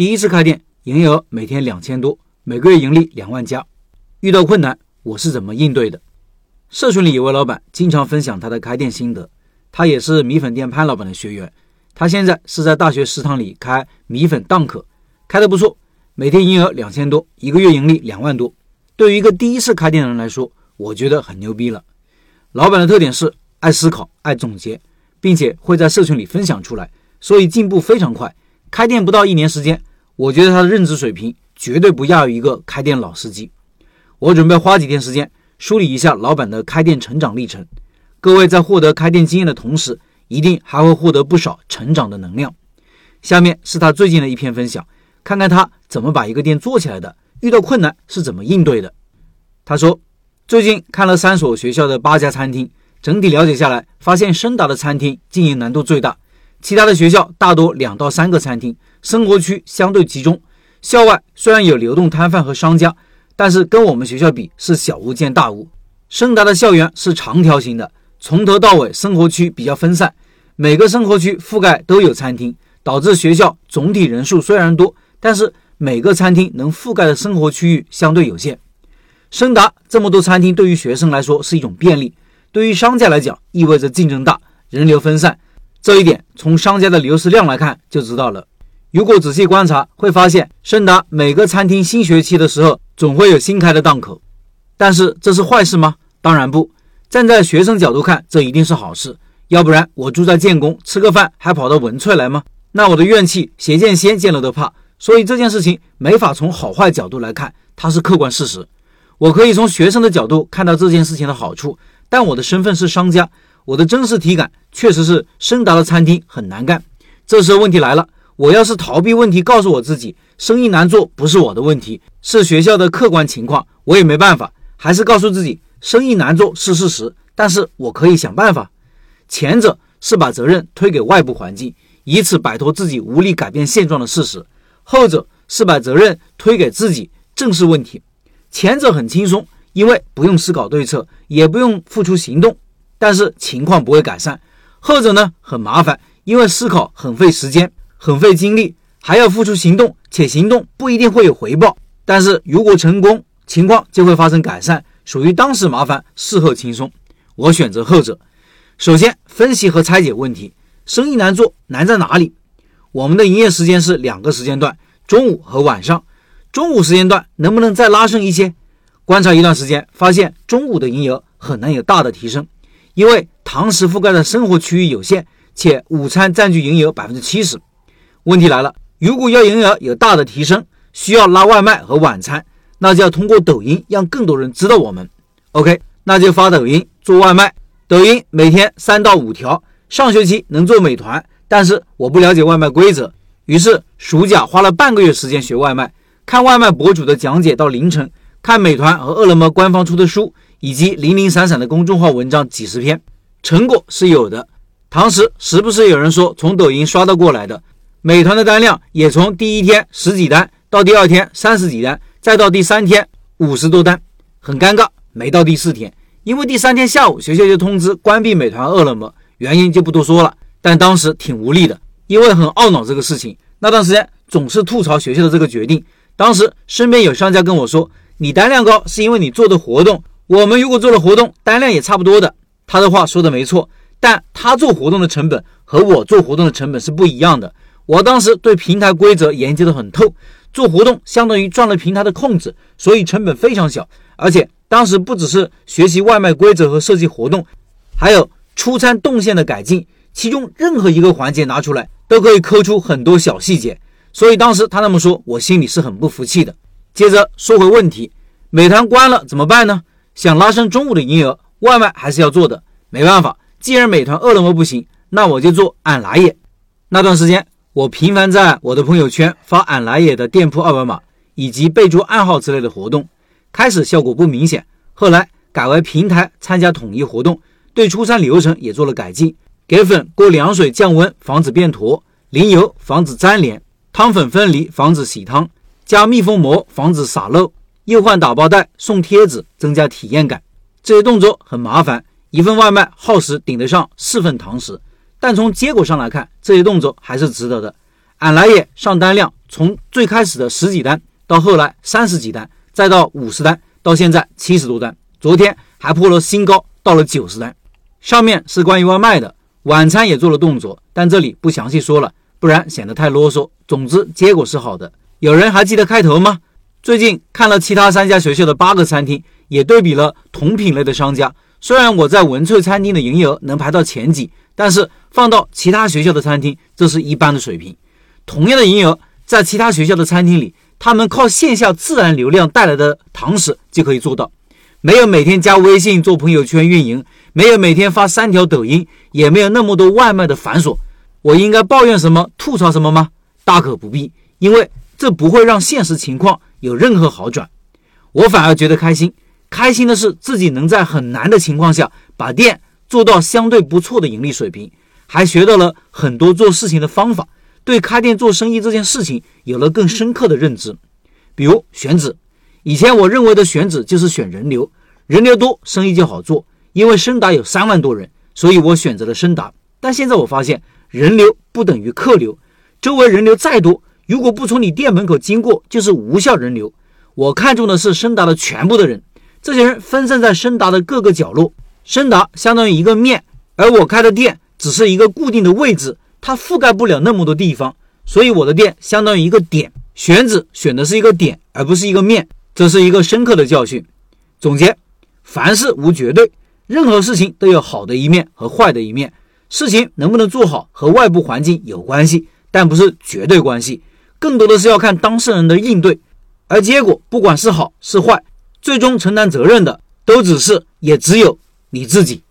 第一次开店，营业额每天两千多，每个月盈利两万加。遇到困难，我是怎么应对的？社群里有位老板经常分享他的开店心得，他也是米粉店潘老板的学员。他现在是在大学食堂里开米粉档口，开的不错，每天营业额两千多，一个月盈利两万多。对于一个第一次开店的人来说，我觉得很牛逼了。老板的特点是爱思考、爱总结，并且会在社群里分享出来，所以进步非常快。开店不到一年时间，我觉得他的认知水平绝对不亚于一个开店老司机。我准备花几天时间梳理一下老板的开店成长历程。各位在获得开店经验的同时，一定还会获得不少成长的能量。下面是他最近的一篇分享，看看他怎么把一个店做起来的，遇到困难是怎么应对的。他说，最近看了三所学校的八家餐厅，整体了解下来，发现深达的餐厅经营难度最大，其他的学校大多两到三个餐厅，生活区相对集中，校外虽然有流动摊贩和商家。但是跟我们学校比是小巫见大巫。深达的校园是长条形的，从头到尾生活区比较分散，每个生活区覆盖都有餐厅，导致学校总体人数虽然多，但是每个餐厅能覆盖的生活区域相对有限。深达这么多餐厅对于学生来说是一种便利，对于商家来讲意味着竞争大，人流分散。这一点从商家的流失量来看就知道了。如果仔细观察，会发现深达每个餐厅新学期的时候总会有新开的档口，但是这是坏事吗？当然不。站在学生角度看，这一定是好事。要不然我住在建工吃个饭还跑到文萃来吗？那我的怨气邪见仙见了都怕。所以这件事情没法从好坏角度来看，它是客观事实。我可以从学生的角度看到这件事情的好处，但我的身份是商家，我的真实体感确实是深达的餐厅很难干。这时候问题来了。我要是逃避问题，告诉我自己生意难做不是我的问题，是学校的客观情况，我也没办法。还是告诉自己生意难做是事实，但是我可以想办法。前者是把责任推给外部环境，以此摆脱自己无力改变现状的事实；后者是把责任推给自己，正视问题。前者很轻松，因为不用思考对策，也不用付出行动，但是情况不会改善；后者呢很麻烦，因为思考很费时间。很费精力，还要付出行动，且行动不一定会有回报。但是如果成功，情况就会发生改善，属于当时麻烦，事后轻松。我选择后者。首先分析和拆解问题，生意难做难在哪里？我们的营业时间是两个时间段，中午和晚上。中午时间段能不能再拉升一些？观察一段时间，发现中午的营业额很难有大的提升，因为堂食覆盖的生活区域有限，且午餐占据营业额百分之七十。问题来了，如果要营业额有大的提升，需要拉外卖和晚餐，那就要通过抖音让更多人知道我们。OK，那就发抖音做外卖，抖音每天三到五条。上学期能做美团，但是我不了解外卖规则，于是暑假花了半个月时间学外卖，看外卖博主的讲解到凌晨，看美团和饿了么官方出的书，以及零零散散的公众号文章几十篇，成果是有的。同时，时不时有人说从抖音刷到过来的。美团的单量也从第一天十几单到第二天三十几单，再到第三天五十多单，很尴尬。没到第四天，因为第三天下午学校就通知关闭美团、饿了么，原因就不多说了。但当时挺无力的，因为很懊恼这个事情。那段时间总是吐槽学校的这个决定。当时身边有商家跟我说：“你单量高是因为你做的活动，我们如果做了活动，单量也差不多的。”他的话说的没错，但他做活动的成本和我做活动的成本是不一样的。我当时对平台规则研究得很透，做活动相当于赚了平台的控制，所以成本非常小。而且当时不只是学习外卖规则和设计活动，还有出餐动线的改进，其中任何一个环节拿出来都可以抠出很多小细节。所以当时他那么说，我心里是很不服气的。接着说回问题，美团关了怎么办呢？想拉升中午的营业额，外卖还是要做的，没办法。既然美团、饿了么不行，那我就做俺来也。那段时间。我频繁在我的朋友圈发俺来也的店铺二维码以及备注暗号之类的活动，开始效果不明显，后来改为平台参加统一活动，对出餐流程也做了改进，给粉过凉水降温防止变坨，淋油防止粘连，汤粉分离防止洗汤，加密封膜防止洒漏，又换打包袋送贴纸增加体验感。这些动作很麻烦，一份外卖耗时顶得上四份堂食。但从结果上来看，这些动作还是值得的。俺来也上单量从最开始的十几单，到后来三十几单，再到五十单，到现在七十多单，昨天还破了新高，到了九十单。上面是关于外卖的，晚餐也做了动作，但这里不详细说了，不然显得太啰嗦。总之结果是好的。有人还记得开头吗？最近看了其他三家学校的八个餐厅，也对比了同品类的商家。虽然我在文萃餐厅的营业额能排到前几，但是放到其他学校的餐厅，这是一般的水平。同样的营业额，在其他学校的餐厅里，他们靠线下自然流量带来的堂食就可以做到，没有每天加微信做朋友圈运营，没有每天发三条抖音，也没有那么多外卖的繁琐。我应该抱怨什么、吐槽什么吗？大可不必，因为这不会让现实情况有任何好转。我反而觉得开心。开心的是自己能在很难的情况下把店做到相对不错的盈利水平，还学到了很多做事情的方法，对开店做生意这件事情有了更深刻的认知。比如选址，以前我认为的选址就是选人流，人流多生意就好做，因为深达有三万多人，所以我选择了深达。但现在我发现人流不等于客流，周围人流再多，如果不从你店门口经过，就是无效人流。我看中的是深达的全部的人。这些人分散在深达的各个角落，深达相当于一个面，而我开的店只是一个固定的位置，它覆盖不了那么多地方，所以我的店相当于一个点。选址选的是一个点，而不是一个面，这是一个深刻的教训。总结：凡事无绝对，任何事情都有好的一面和坏的一面。事情能不能做好和外部环境有关系，但不是绝对关系，更多的是要看当事人的应对，而结果不管是好是坏。最终承担责任的都只是，也只有你自己。